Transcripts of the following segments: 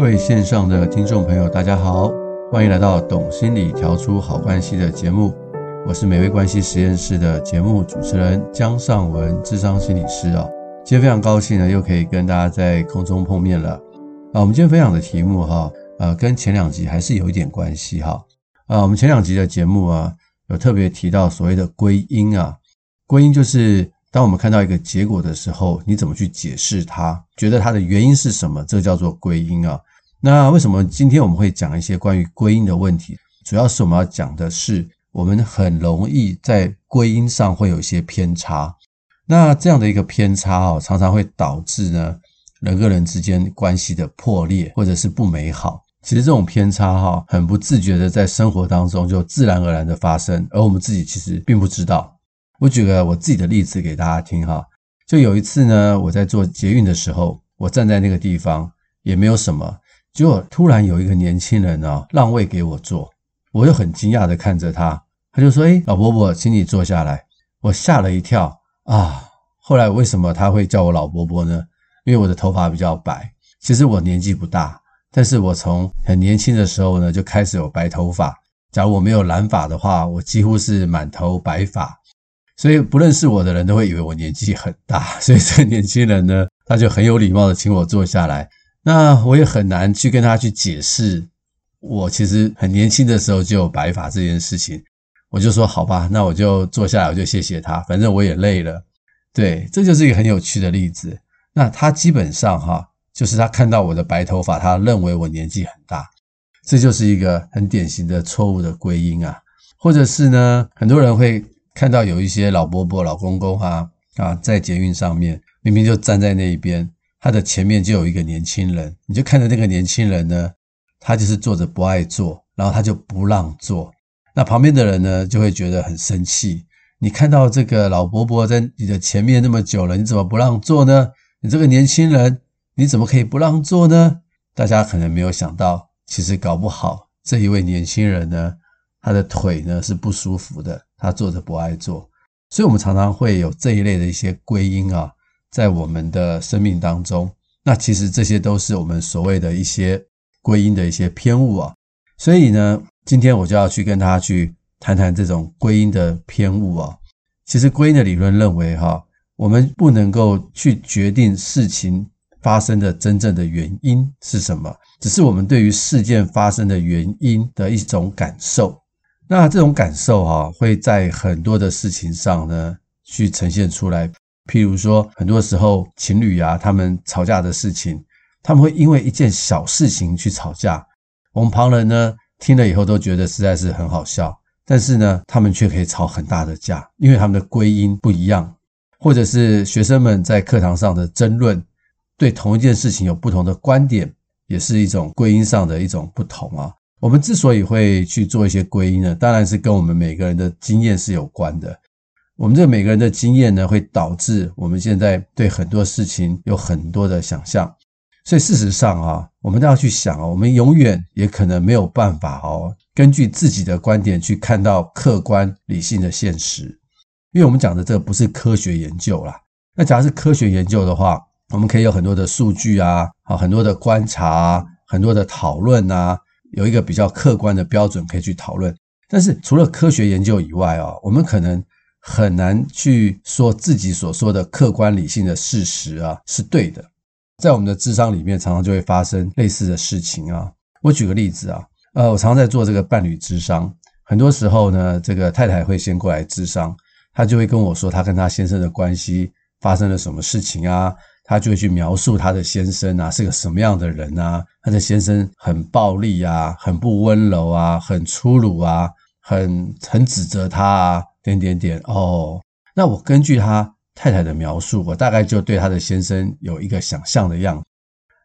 各位线上的听众朋友，大家好，欢迎来到《懂心理调出好关系》的节目。我是美味关系实验室的节目主持人江尚文，智商心理师啊。今天非常高兴呢，又可以跟大家在空中碰面了。啊，我们今天分享的题目哈，呃，跟前两集还是有一点关系哈。啊，我们前两集的节目啊，有特别提到所谓的归因啊，归因就是当我们看到一个结果的时候，你怎么去解释它，觉得它的原因是什么，这个叫做归因啊。那为什么今天我们会讲一些关于归因的问题？主要是我们要讲的是，我们很容易在归因上会有一些偏差。那这样的一个偏差哦，常常会导致呢人跟人之间关系的破裂或者是不美好。其实这种偏差哈，很不自觉的在生活当中就自然而然的发生，而我们自己其实并不知道。我举个我自己的例子给大家听哈，就有一次呢，我在做捷运的时候，我站在那个地方也没有什么。结果突然有一个年轻人啊让位给我坐，我就很惊讶的看着他，他就说：“诶，老伯伯，请你坐下来。”我吓了一跳啊！后来为什么他会叫我老伯伯呢？因为我的头发比较白。其实我年纪不大，但是我从很年轻的时候呢就开始有白头发。假如我没有染发的话，我几乎是满头白发，所以不认识我的人都会以为我年纪很大。所以这个年轻人呢，他就很有礼貌的请我坐下来。那我也很难去跟他去解释，我其实很年轻的时候就有白发这件事情。我就说好吧，那我就坐下来，我就谢谢他，反正我也累了。对，这就是一个很有趣的例子。那他基本上哈，就是他看到我的白头发，他认为我年纪很大，这就是一个很典型的错误的归因啊。或者是呢，很多人会看到有一些老伯伯、老公公啊啊，在捷运上面明明就站在那一边。他的前面就有一个年轻人，你就看着那个年轻人呢，他就是坐着不爱坐，然后他就不让坐。那旁边的人呢，就会觉得很生气。你看到这个老伯伯在你的前面那么久了，你怎么不让坐呢？你这个年轻人，你怎么可以不让坐呢？大家可能没有想到，其实搞不好这一位年轻人呢，他的腿呢是不舒服的，他坐着不爱坐。所以我们常常会有这一类的一些归因啊。在我们的生命当中，那其实这些都是我们所谓的一些归因的一些偏误啊。所以呢，今天我就要去跟大家去谈谈这种归因的偏误啊。其实归因的理论认为，哈，我们不能够去决定事情发生的真正的原因是什么，只是我们对于事件发生的原因的一种感受。那这种感受哈，会在很多的事情上呢去呈现出来。譬如说，很多时候情侣啊，他们吵架的事情，他们会因为一件小事情去吵架。我们旁人呢，听了以后都觉得实在是很好笑，但是呢，他们却可以吵很大的架，因为他们的归因不一样。或者是学生们在课堂上的争论，对同一件事情有不同的观点，也是一种归因上的一种不同啊。我们之所以会去做一些归因呢，当然是跟我们每个人的经验是有关的。我们这每个人的经验呢，会导致我们现在对很多事情有很多的想象。所以事实上啊，我们都要去想啊，我们永远也可能没有办法哦，根据自己的观点去看到客观理性的现实。因为我们讲的这个不是科学研究啦。那假如是科学研究的话，我们可以有很多的数据啊，啊，很多的观察，很多的讨论啊，有一个比较客观的标准可以去讨论。但是除了科学研究以外啊，我们可能很难去说自己所说的客观理性的事实啊是对的，在我们的智商里面，常常就会发生类似的事情啊。我举个例子啊，呃，我常常在做这个伴侣智商，很多时候呢，这个太太会先过来智商，她就会跟我说她跟她先生的关系发生了什么事情啊，她就会去描述她的先生啊是个什么样的人啊，她的先生很暴力啊，很不温柔啊，很粗鲁啊，很很指责她啊。点点点哦，那我根据他太太的描述，我大概就对他的先生有一个想象的样子。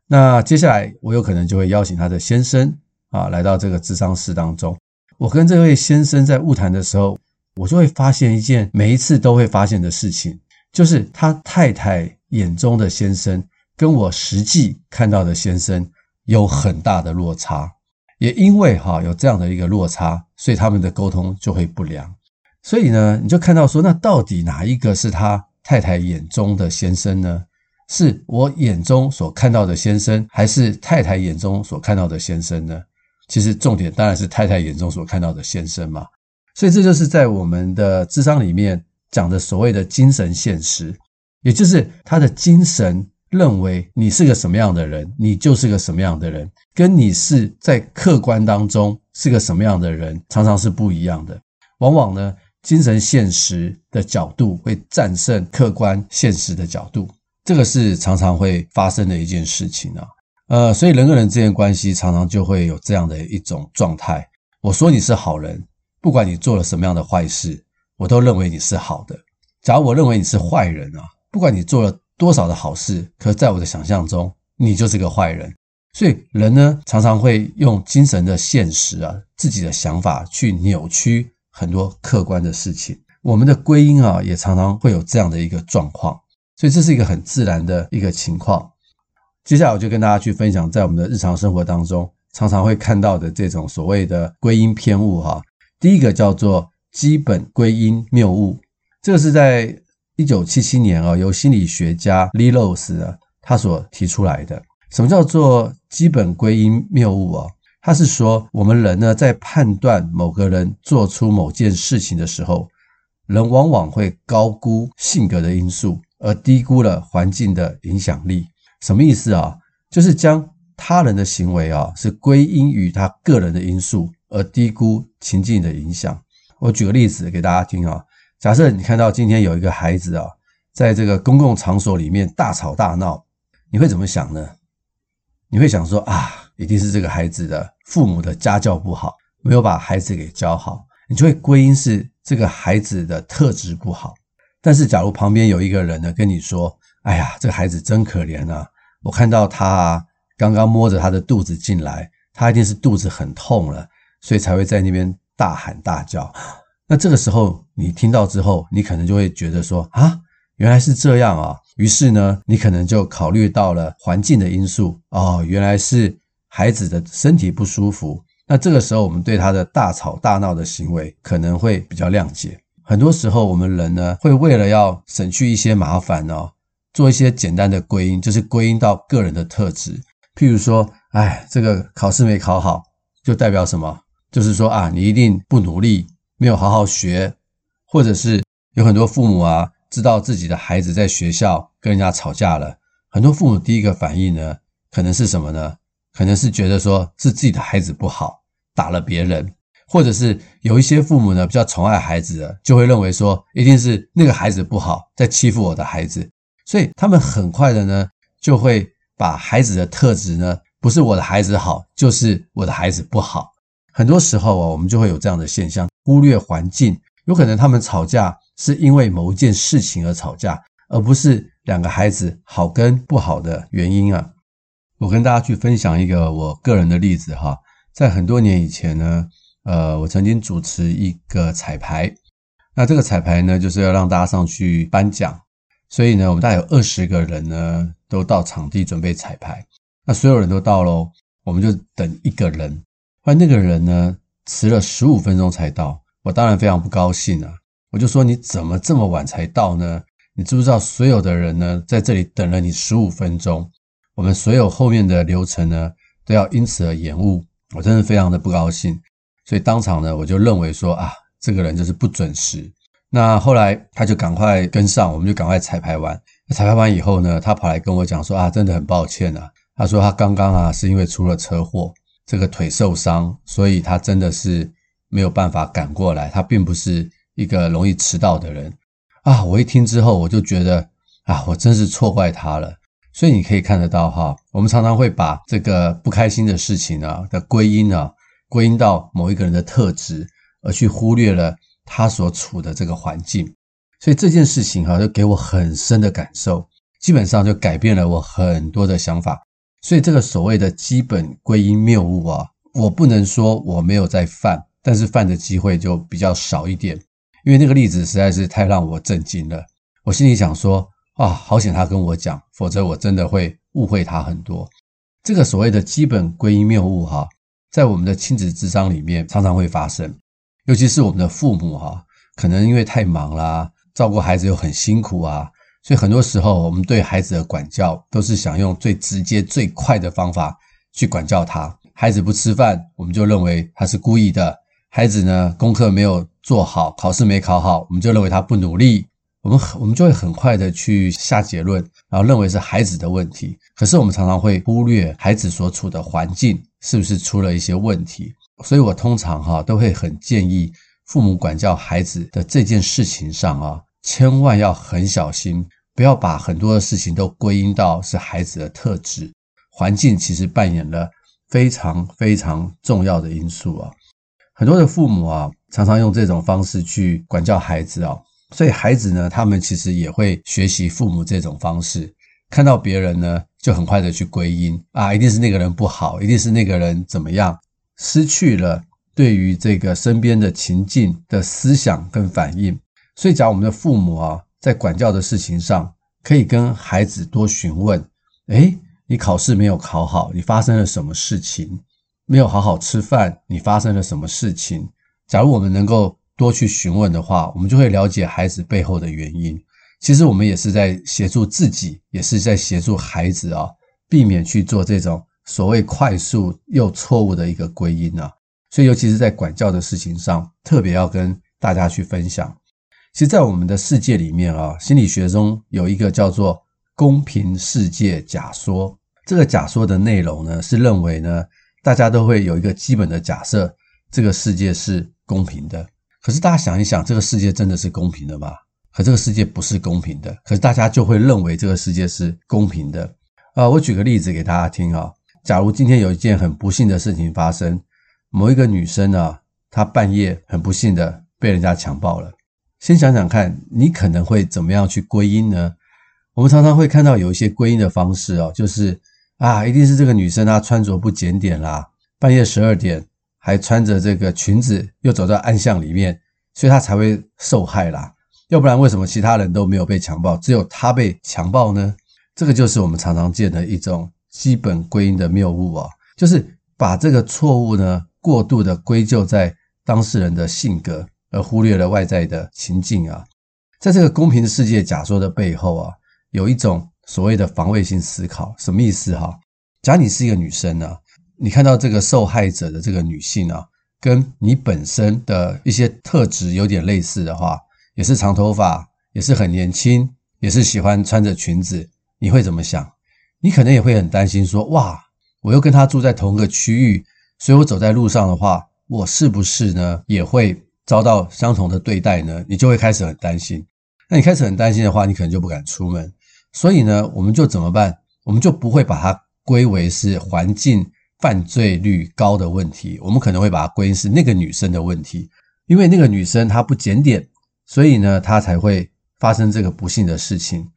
那接下来我有可能就会邀请他的先生啊来到这个智商室当中。我跟这位先生在晤谈的时候，我就会发现一件每一次都会发现的事情，就是他太太眼中的先生跟我实际看到的先生有很大的落差。也因为哈有这样的一个落差，所以他们的沟通就会不良。所以呢，你就看到说，那到底哪一个是他太太眼中的先生呢？是我眼中所看到的先生，还是太太眼中所看到的先生呢？其实重点当然是太太眼中所看到的先生嘛。所以这就是在我们的智商里面讲的所谓的精神现实，也就是他的精神认为你是个什么样的人，你就是个什么样的人，跟你是在客观当中是个什么样的人，常常是不一样的。往往呢。精神现实的角度会战胜客观现实的角度，这个是常常会发生的一件事情啊。呃，所以人跟人之间关系常常就会有这样的一种状态。我说你是好人，不管你做了什么样的坏事，我都认为你是好的。假如我认为你是坏人啊，不管你做了多少的好事，可在我的想象中，你就是个坏人。所以人呢，常常会用精神的现实啊，自己的想法去扭曲。很多客观的事情，我们的归因啊，也常常会有这样的一个状况，所以这是一个很自然的一个情况。接下来我就跟大家去分享，在我们的日常生活当中，常常会看到的这种所谓的归因偏误哈。第一个叫做基本归因谬误，这个是在一九七七年啊，由心理学家 Lelos 他所提出来的。什么叫做基本归因谬误啊？他是说，我们人呢，在判断某个人做出某件事情的时候，人往往会高估性格的因素，而低估了环境的影响力。什么意思啊？就是将他人的行为啊，是归因于他个人的因素，而低估情境的影响。我举个例子给大家听啊。假设你看到今天有一个孩子啊，在这个公共场所里面大吵大闹，你会怎么想呢？你会想说啊，一定是这个孩子的父母的家教不好，没有把孩子给教好，你就会归因是这个孩子的特质不好。但是，假如旁边有一个人呢，跟你说：“哎呀，这个孩子真可怜啊！我看到他，刚刚摸着他的肚子进来，他一定是肚子很痛了，所以才会在那边大喊大叫。”那这个时候，你听到之后，你可能就会觉得说：“啊，原来是这样啊！”于是呢，你可能就考虑到了环境的因素，哦，原来是。孩子的身体不舒服，那这个时候我们对他的大吵大闹的行为可能会比较谅解。很多时候我们人呢，会为了要省去一些麻烦哦，做一些简单的归因，就是归因到个人的特质。譬如说，哎，这个考试没考好，就代表什么？就是说啊，你一定不努力，没有好好学，或者是有很多父母啊，知道自己的孩子在学校跟人家吵架了，很多父母第一个反应呢，可能是什么呢？可能是觉得说是自己的孩子不好，打了别人，或者是有一些父母呢，比较宠爱孩子的，就会认为说一定是那个孩子不好，在欺负我的孩子，所以他们很快的呢就会把孩子的特质呢，不是我的孩子好，就是我的孩子不好。很多时候啊，我们就会有这样的现象，忽略环境，有可能他们吵架是因为某一件事情而吵架，而不是两个孩子好跟不好的原因啊。我跟大家去分享一个我个人的例子哈，在很多年以前呢，呃，我曾经主持一个彩排，那这个彩排呢，就是要让大家上去颁奖，所以呢，我们大概有二十个人呢，都到场地准备彩排，那所有人都到喽，我们就等一个人，后来那个人呢，迟了十五分钟才到，我当然非常不高兴啊，我就说你怎么这么晚才到呢？你知不知道所有的人呢，在这里等了你十五分钟？我们所有后面的流程呢，都要因此而延误，我真的非常的不高兴，所以当场呢，我就认为说啊，这个人就是不准时。那后来他就赶快跟上，我们就赶快彩排完。彩排完以后呢，他跑来跟我讲说啊，真的很抱歉啊，他说他刚刚啊是因为出了车祸，这个腿受伤，所以他真的是没有办法赶过来。他并不是一个容易迟到的人啊。我一听之后，我就觉得啊，我真是错怪他了。所以你可以看得到哈，我们常常会把这个不开心的事情啊的归因啊，归因到某一个人的特质，而去忽略了他所处的这个环境。所以这件事情哈，就给我很深的感受，基本上就改变了我很多的想法。所以这个所谓的基本归因谬误啊，我不能说我没有在犯，但是犯的机会就比较少一点。因为那个例子实在是太让我震惊了，我心里想说啊，好险他跟我讲，否则我真的会误会他很多。这个所谓的基本归因谬误哈，在我们的亲子智商里面常常会发生，尤其是我们的父母哈，可能因为太忙啦。照顾孩子又很辛苦啊，所以很多时候我们对孩子的管教都是想用最直接、最快的方法去管教他。孩子不吃饭，我们就认为他是故意的；孩子呢，功课没有做好，考试没考好，我们就认为他不努力。我们很我们就会很快的去下结论，然后认为是孩子的问题。可是我们常常会忽略孩子所处的环境是不是出了一些问题。所以我通常哈都会很建议父母管教孩子的这件事情上啊。千万要很小心，不要把很多的事情都归因到是孩子的特质。环境其实扮演了非常非常重要的因素啊。很多的父母啊，常常用这种方式去管教孩子啊，所以孩子呢，他们其实也会学习父母这种方式，看到别人呢，就很快的去归因啊，一定是那个人不好，一定是那个人怎么样，失去了对于这个身边的情境的思想跟反应。所以，假如我们的父母啊，在管教的事情上，可以跟孩子多询问：诶，你考试没有考好，你发生了什么事情？没有好好吃饭，你发生了什么事情？假如我们能够多去询问的话，我们就会了解孩子背后的原因。其实，我们也是在协助自己，也是在协助孩子啊，避免去做这种所谓快速又错误的一个归因啊。所以，尤其是在管教的事情上，特别要跟大家去分享。其实，在我们的世界里面啊，心理学中有一个叫做“公平世界假说”。这个假说的内容呢，是认为呢，大家都会有一个基本的假设，这个世界是公平的。可是，大家想一想，这个世界真的是公平的吗？可这个世界不是公平的。可是，大家就会认为这个世界是公平的。啊，我举个例子给大家听啊。假如今天有一件很不幸的事情发生，某一个女生呢，她半夜很不幸的被人家强暴了。先想想看，你可能会怎么样去归因呢？我们常常会看到有一些归因的方式哦，就是啊，一定是这个女生她穿着不检点啦，半夜十二点还穿着这个裙子，又走到暗巷里面，所以他才会受害啦。要不然为什么其他人都没有被强暴，只有他被强暴呢？这个就是我们常常见的一种基本归因的谬误啊，就是把这个错误呢过度的归咎在当事人的性格。而忽略了外在的情境啊，在这个公平世界假说的背后啊，有一种所谓的防卫性思考，什么意思哈？假如你是一个女生呢，你看到这个受害者的这个女性啊，跟你本身的一些特质有点类似的话，也是长头发，也是很年轻，也是喜欢穿着裙子，你会怎么想？你可能也会很担心说，哇，我又跟她住在同个区域，所以我走在路上的话，我是不是呢也会？遭到相同的对待呢，你就会开始很担心。那你开始很担心的话，你可能就不敢出门。所以呢，我们就怎么办？我们就不会把它归为是环境犯罪率高的问题，我们可能会把它归因是那个女生的问题，因为那个女生她不检点，所以呢，她才会发生这个不幸的事情。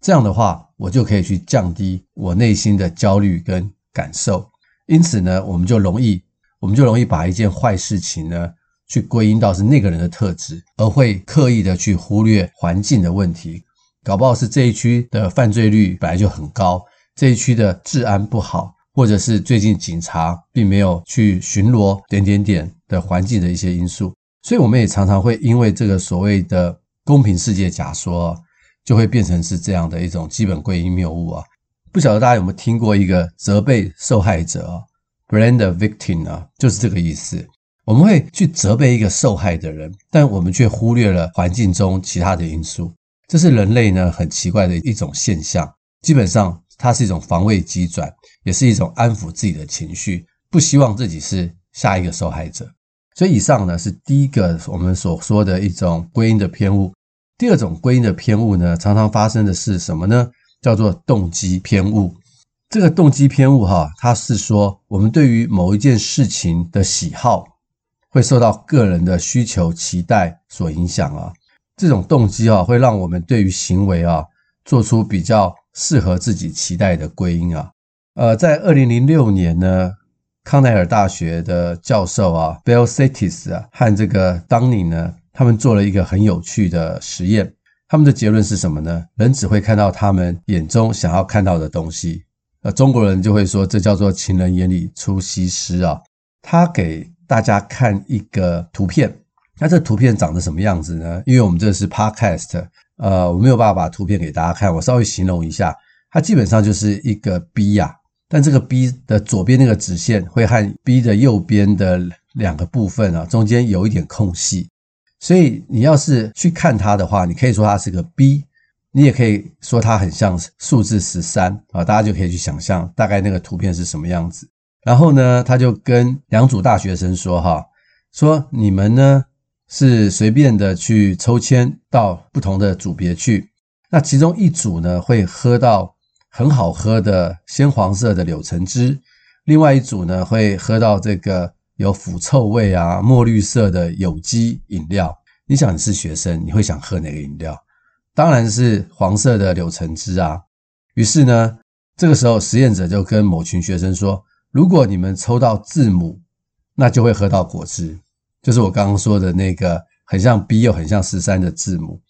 这样的话，我就可以去降低我内心的焦虑跟感受。因此呢，我们就容易，我们就容易把一件坏事情呢。去归因到是那个人的特质，而会刻意的去忽略环境的问题，搞不好是这一区的犯罪率本来就很高，这一区的治安不好，或者是最近警察并没有去巡逻点点点的环境的一些因素，所以我们也常常会因为这个所谓的公平世界假说，就会变成是这样的一种基本归因谬误啊。不晓得大家有没有听过一个责备受害者，blame the victim 啊，就是这个意思。我们会去责备一个受害的人，但我们却忽略了环境中其他的因素。这是人类呢很奇怪的一种现象。基本上，它是一种防卫机转，也是一种安抚自己的情绪，不希望自己是下一个受害者。所以，以上呢是第一个我们所说的一种归因的偏误。第二种归因的偏误呢，常常发生的是什么呢？叫做动机偏误。这个动机偏误哈，它是说我们对于某一件事情的喜好。会受到个人的需求、期待所影响啊。这种动机啊，会让我们对于行为啊，做出比较适合自己期待的归因啊。呃，在二零零六年呢，康奈尔大学的教授啊，Balcetis 啊，和这个 Dunning 呢，他们做了一个很有趣的实验。他们的结论是什么呢？人只会看到他们眼中想要看到的东西。呃，中国人就会说，这叫做“情人眼里出西施”啊。他给大家看一个图片，那这图片长得什么样子呢？因为我们这是 Podcast，呃，我没有办法把图片给大家看，我稍微形容一下，它基本上就是一个 B 呀，但这个 B 的左边那个直线会和 B 的右边的两个部分啊，中间有一点空隙。所以你要是去看它的话，你可以说它是个 B，你也可以说它很像数字十三啊，大家就可以去想象大概那个图片是什么样子。然后呢，他就跟两组大学生说哈，说你们呢是随便的去抽签到不同的组别去，那其中一组呢会喝到很好喝的鲜黄色的柳橙汁，另外一组呢会喝到这个。有腐臭味啊，墨绿色的有机饮料。你想你是学生，你会想喝哪个饮料？当然是黄色的柳橙汁啊。于是呢，这个时候实验者就跟某群学生说：“如果你们抽到字母，那就会喝到果汁，就是我刚刚说的那个很像 B 又很像十三的字母。”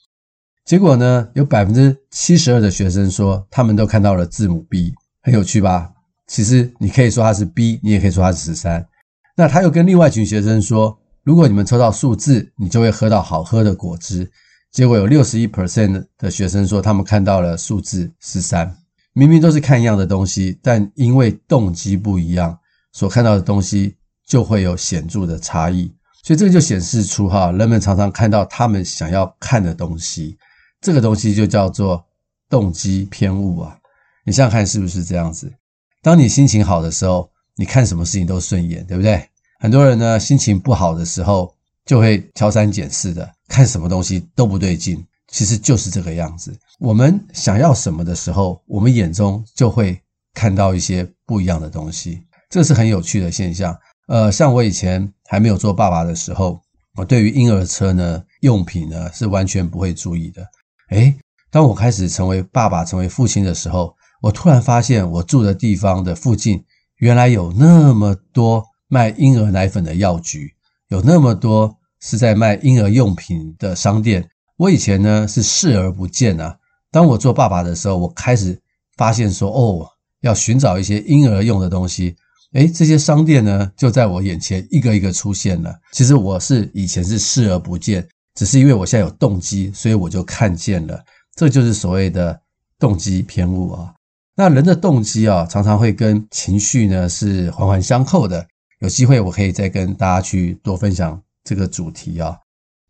结果呢，有百分之七十二的学生说他们都看到了字母 B，很有趣吧？其实你可以说它是 B，你也可以说它是十三。那他又跟另外一群学生说：“如果你们抽到数字，你就会喝到好喝的果汁。”结果有六十一 percent 的学生说他们看到了数字十三。明明都是看一样的东西，但因为动机不一样，所看到的东西就会有显著的差异。所以这个就显示出哈，人们常常看到他们想要看的东西，这个东西就叫做动机偏误啊。你想想看是不是这样子？当你心情好的时候，你看什么事情都顺眼，对不对？很多人呢，心情不好的时候，就会挑三拣四的，看什么东西都不对劲。其实就是这个样子。我们想要什么的时候，我们眼中就会看到一些不一样的东西，这是很有趣的现象。呃，像我以前还没有做爸爸的时候，我对于婴儿车呢，用品呢，是完全不会注意的。诶，当我开始成为爸爸、成为父亲的时候，我突然发现我住的地方的附近。原来有那么多卖婴儿奶粉的药局，有那么多是在卖婴儿用品的商店。我以前呢是视而不见啊。当我做爸爸的时候，我开始发现说，哦，要寻找一些婴儿用的东西。诶，这些商店呢就在我眼前一个一个出现了。其实我是以前是视而不见，只是因为我现在有动机，所以我就看见了。这就是所谓的动机偏误啊。那人的动机啊，常常会跟情绪呢是环环相扣的。有机会我可以再跟大家去多分享这个主题啊。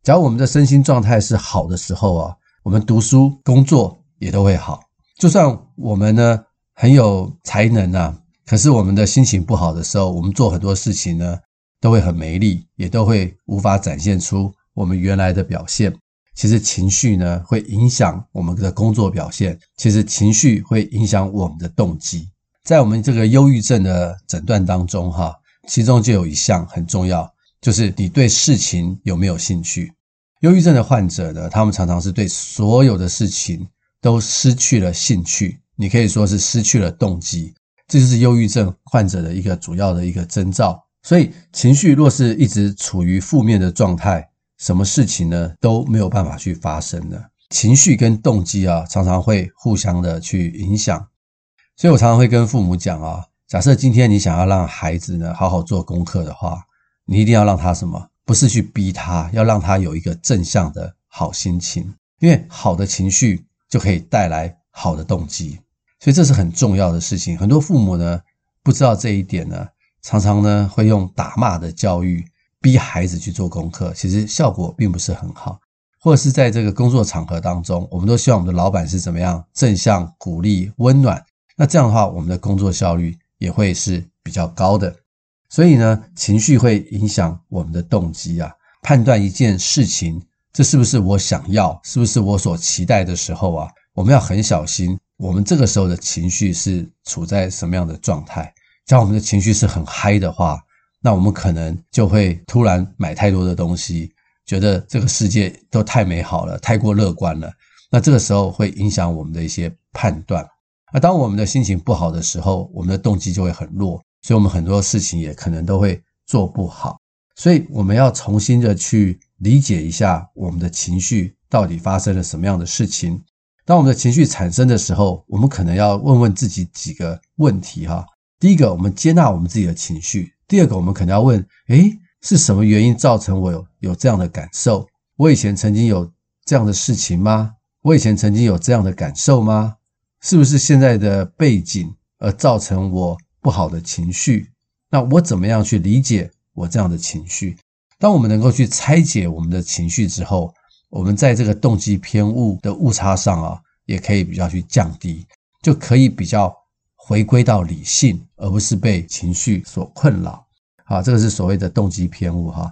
假如我们的身心状态是好的时候啊，我们读书、工作也都会好。就算我们呢很有才能啊，可是我们的心情不好的时候，我们做很多事情呢都会很没力，也都会无法展现出我们原来的表现。其实情绪呢会影响我们的工作表现，其实情绪会影响我们的动机。在我们这个忧郁症的诊断当中，哈，其中就有一项很重要，就是你对事情有没有兴趣。忧郁症的患者呢，他们常常是对所有的事情都失去了兴趣，你可以说是失去了动机，这就是忧郁症患者的一个主要的一个征兆。所以情绪若是一直处于负面的状态，什么事情呢都没有办法去发生的，情绪跟动机啊，常常会互相的去影响。所以我常常会跟父母讲啊，假设今天你想要让孩子呢好好做功课的话，你一定要让他什么？不是去逼他，要让他有一个正向的好心情，因为好的情绪就可以带来好的动机。所以这是很重要的事情。很多父母呢不知道这一点呢，常常呢会用打骂的教育。逼孩子去做功课，其实效果并不是很好。或者是在这个工作场合当中，我们都希望我们的老板是怎么样正向、鼓励、温暖。那这样的话，我们的工作效率也会是比较高的。所以呢，情绪会影响我们的动机啊。判断一件事情，这是不是我想要，是不是我所期待的时候啊，我们要很小心。我们这个时候的情绪是处在什么样的状态？假如我们的情绪是很嗨的话。那我们可能就会突然买太多的东西，觉得这个世界都太美好了，太过乐观了。那这个时候会影响我们的一些判断。那当我们的心情不好的时候，我们的动机就会很弱，所以我们很多事情也可能都会做不好。所以我们要重新的去理解一下我们的情绪到底发生了什么样的事情。当我们的情绪产生的时候，我们可能要问问自己几个问题哈。第一个，我们接纳我们自己的情绪；第二个，我们可能要问：诶，是什么原因造成我有有这样的感受？我以前曾经有这样的事情吗？我以前曾经有这样的感受吗？是不是现在的背景而造成我不好的情绪？那我怎么样去理解我这样的情绪？当我们能够去拆解我们的情绪之后，我们在这个动机偏误的误差上啊，也可以比较去降低，就可以比较回归到理性，而不是被情绪所困扰。啊，这个是所谓的动机偏误哈。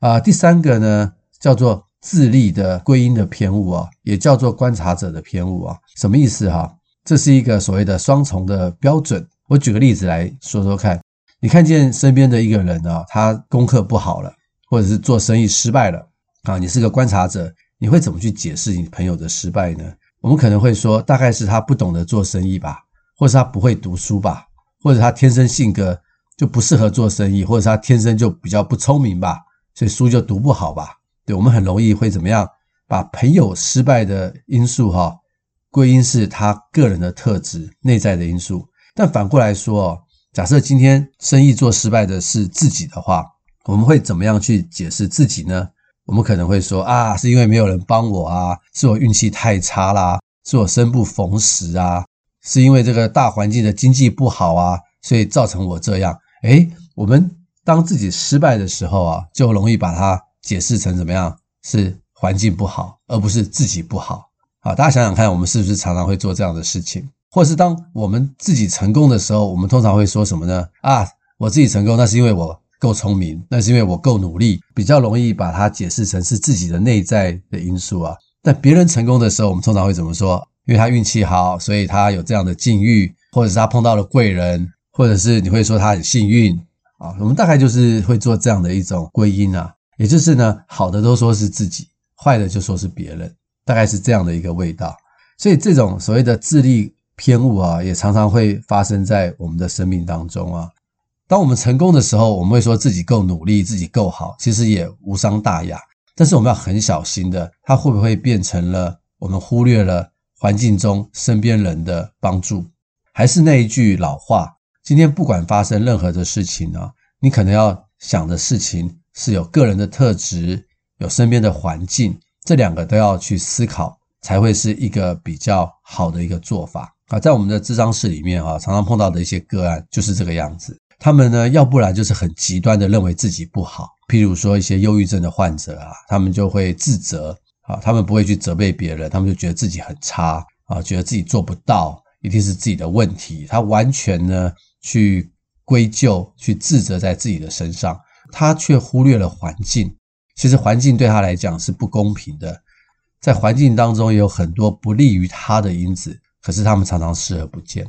啊，第三个呢，叫做自利的归因的偏误啊，也叫做观察者的偏误啊。什么意思哈？这是一个所谓的双重的标准。我举个例子来说说看，你看见身边的一个人啊，他功课不好了，或者是做生意失败了。啊，你是个观察者，你会怎么去解释你朋友的失败呢？我们可能会说，大概是他不懂得做生意吧，或是他不会读书吧，或者他天生性格就不适合做生意，或者他天生就比较不聪明吧，所以书就读不好吧。对，我们很容易会怎么样，把朋友失败的因素哈归因是他个人的特质、内在的因素。但反过来说，假设今天生意做失败的是自己的话，我们会怎么样去解释自己呢？我们可能会说啊，是因为没有人帮我啊，是我运气太差啦，是我生不逢时啊，是因为这个大环境的经济不好啊，所以造成我这样。诶，我们当自己失败的时候啊，就容易把它解释成怎么样？是环境不好，而不是自己不好。好，大家想想看，我们是不是常常会做这样的事情？或是当我们自己成功的时候，我们通常会说什么呢？啊，我自己成功，那是因为我。够聪明，那是因为我够努力，比较容易把它解释成是自己的内在的因素啊。但别人成功的时候，我们通常会怎么说？因为他运气好，所以他有这样的境遇，或者是他碰到了贵人，或者是你会说他很幸运啊。我们大概就是会做这样的一种归因啊，也就是呢，好的都说是自己，坏的就说是别人，大概是这样的一个味道。所以这种所谓的智力偏误啊，也常常会发生在我们的生命当中啊。当我们成功的时候，我们会说自己够努力，自己够好，其实也无伤大雅。但是我们要很小心的，它会不会变成了我们忽略了环境中身边人的帮助？还是那一句老话，今天不管发生任何的事情呢，你可能要想的事情是有个人的特质，有身边的环境，这两个都要去思考，才会是一个比较好的一个做法啊。在我们的智商室里面啊，常常碰到的一些个案就是这个样子。他们呢，要不然就是很极端的认为自己不好，譬如说一些忧郁症的患者啊，他们就会自责啊，他们不会去责备别人，他们就觉得自己很差啊，觉得自己做不到，一定是自己的问题，他完全呢去归咎、去自责在自己的身上，他却忽略了环境。其实环境对他来讲是不公平的，在环境当中也有很多不利于他的因子，可是他们常常视而不见。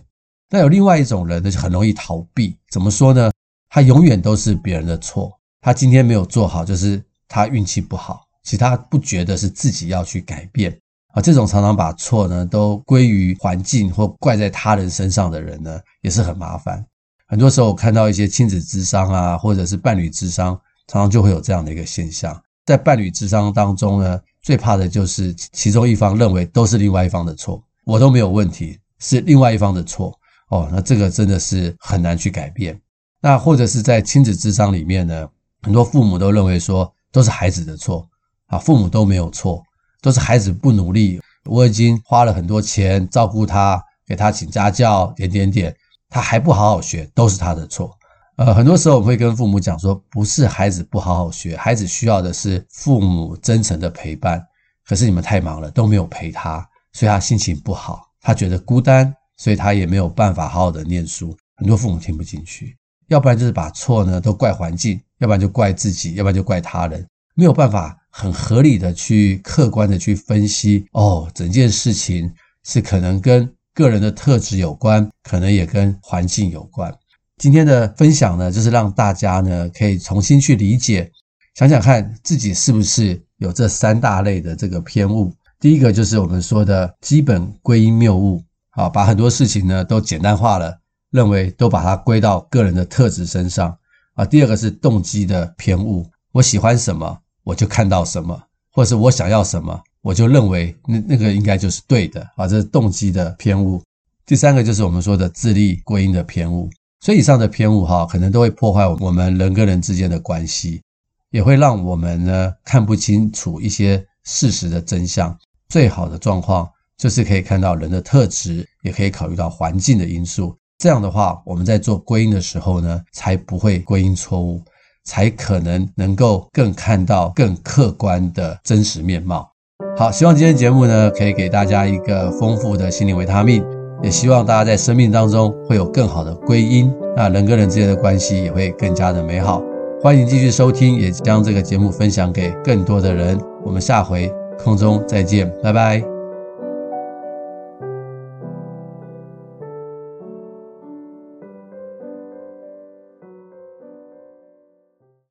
那有另外一种人呢，就很容易逃避。怎么说呢？他永远都是别人的错。他今天没有做好，就是他运气不好。其实他不觉得是自己要去改变啊。这种常常把错呢都归于环境或怪在他人身上的人呢，也是很麻烦。很多时候我看到一些亲子咨商啊，或者是伴侣咨商，常常就会有这样的一个现象。在伴侣咨商当中呢，最怕的就是其中一方认为都是另外一方的错，我都没有问题，是另外一方的错。哦，那这个真的是很难去改变。那或者是在亲子智商里面呢，很多父母都认为说都是孩子的错啊，父母都没有错，都是孩子不努力。我已经花了很多钱照顾他，给他请家教，点点点，他还不好好学，都是他的错。呃，很多时候我们会跟父母讲说，不是孩子不好好学，孩子需要的是父母真诚的陪伴。可是你们太忙了，都没有陪他，所以他心情不好，他觉得孤单。所以他也没有办法好好的念书，很多父母听不进去，要不然就是把错呢都怪环境，要不然就怪自己，要不然就怪他人，没有办法很合理的去客观的去分析，哦，整件事情是可能跟个人的特质有关，可能也跟环境有关。今天的分享呢，就是让大家呢可以重新去理解，想想看自己是不是有这三大类的这个偏误。第一个就是我们说的基本归因谬误，啊，把很多事情呢都简单化了，认为都把它归到个人的特质身上啊。第二个是动机的偏误，我喜欢什么我就看到什么，或者是我想要什么我就认为那那个应该就是对的啊，这是动机的偏误。第三个就是我们说的自利归因的偏误。所以以上的偏误哈，可能都会破坏我们人跟人之间的关系，也会让我们呢看不清楚一些事实的真相。最好的状况就是可以看到人的特质，也可以考虑到环境的因素。这样的话，我们在做归因的时候呢，才不会归因错误，才可能能够更看到更客观的真实面貌。好，希望今天节目呢，可以给大家一个丰富的心灵维他命。也希望大家在生命当中会有更好的归因，那人跟人之间的关系也会更加的美好。欢迎继续收听，也将这个节目分享给更多的人。我们下回空中再见，拜拜。